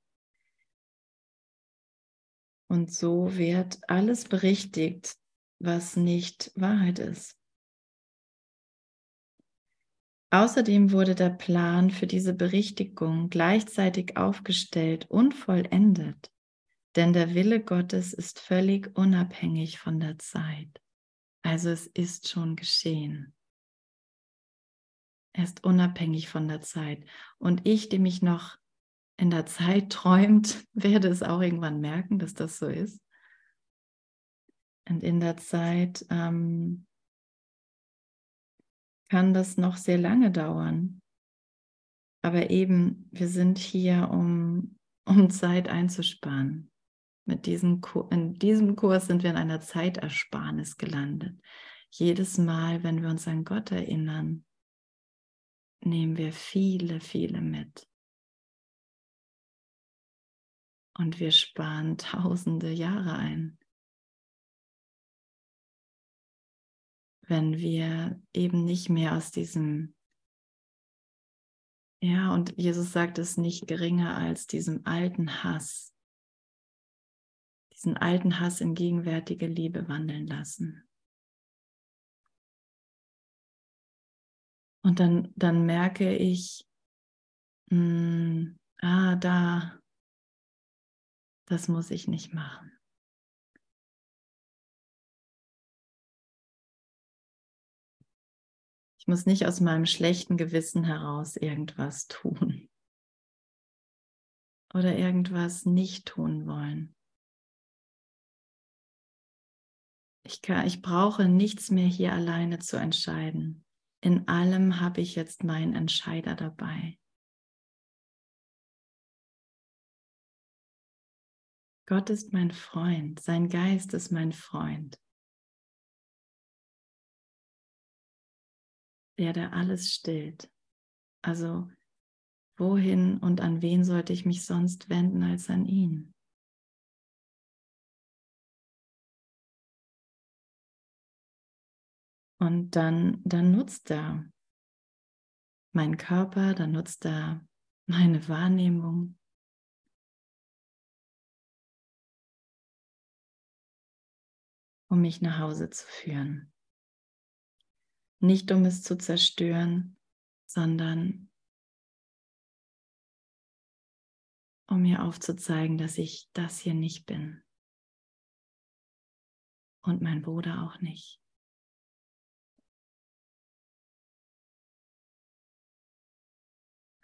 Und so wird alles berichtigt, was nicht Wahrheit ist. Außerdem wurde der Plan für diese Berichtigung gleichzeitig aufgestellt und vollendet, denn der Wille Gottes ist völlig unabhängig von der Zeit. Also es ist schon geschehen. Er ist unabhängig von der Zeit. Und ich, die mich noch in der Zeit träumt, (laughs) werde es auch irgendwann merken, dass das so ist. Und in der Zeit ähm, kann das noch sehr lange dauern. Aber eben, wir sind hier, um, um Zeit einzusparen. Mit diesem, in diesem Kurs sind wir in einer Zeitersparnis gelandet. Jedes Mal, wenn wir uns an Gott erinnern, nehmen wir viele, viele mit. Und wir sparen tausende Jahre ein. Wenn wir eben nicht mehr aus diesem, ja, und Jesus sagt es nicht geringer als diesem alten Hass, diesen alten Hass in gegenwärtige Liebe wandeln lassen. Und dann, dann merke ich, mh, hm, ah, da, das muss ich nicht machen. Ich muss nicht aus meinem schlechten Gewissen heraus irgendwas tun oder irgendwas nicht tun wollen. Ich, kann, ich brauche nichts mehr hier alleine zu entscheiden. In allem habe ich jetzt meinen Entscheider dabei. Gott ist mein Freund, sein Geist ist mein Freund. Der, der alles stillt. Also wohin und an wen sollte ich mich sonst wenden als an ihn? Und dann, dann nutzt er meinen Körper, dann nutzt er meine Wahrnehmung, um mich nach Hause zu führen. Nicht um es zu zerstören, sondern um mir aufzuzeigen, dass ich das hier nicht bin. Und mein Bruder auch nicht.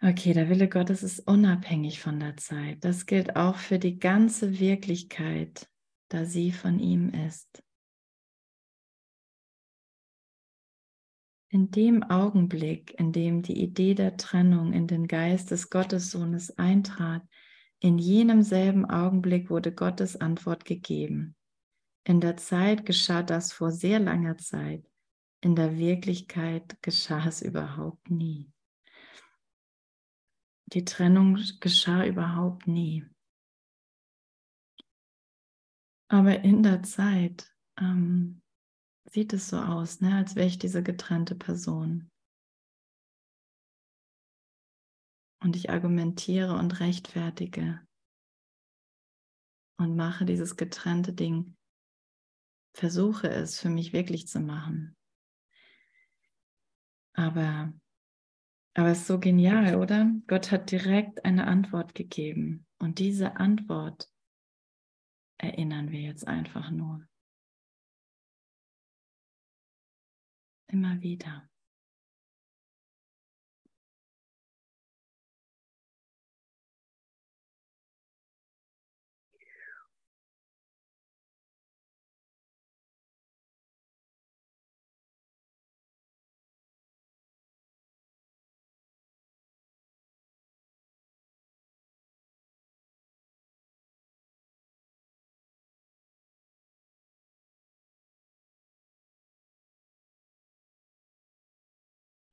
Okay, der Wille Gottes ist unabhängig von der Zeit. Das gilt auch für die ganze Wirklichkeit, da sie von ihm ist. In dem Augenblick, in dem die Idee der Trennung in den Geist des Gottessohnes eintrat, in jenem selben Augenblick wurde Gottes Antwort gegeben. In der Zeit geschah das vor sehr langer Zeit. In der Wirklichkeit geschah es überhaupt nie. Die Trennung geschah überhaupt nie. Aber in der Zeit ähm, sieht es so aus, ne? als wäre ich diese getrennte Person. Und ich argumentiere und rechtfertige und mache dieses getrennte Ding, versuche es für mich wirklich zu machen. Aber, aber es ist so genial, oder? Gott hat direkt eine Antwort gegeben. Und diese Antwort erinnern wir jetzt einfach nur. Immer wieder.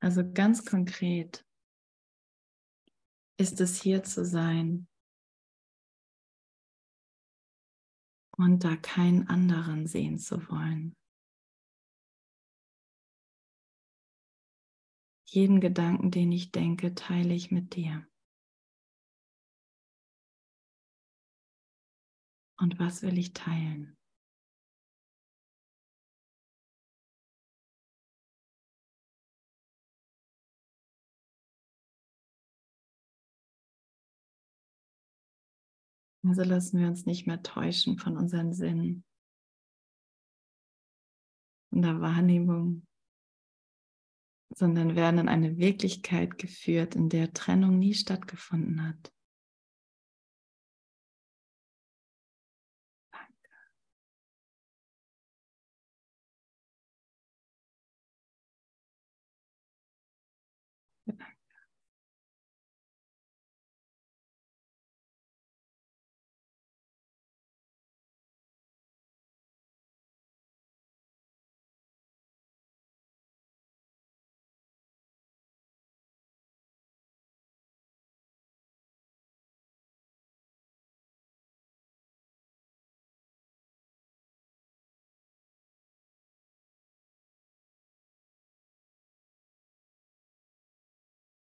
Also ganz konkret ist es hier zu sein und da keinen anderen sehen zu wollen. Jeden Gedanken, den ich denke, teile ich mit dir. Und was will ich teilen? Also lassen wir uns nicht mehr täuschen von unseren Sinnen, von der Wahrnehmung, sondern werden in eine Wirklichkeit geführt, in der Trennung nie stattgefunden hat.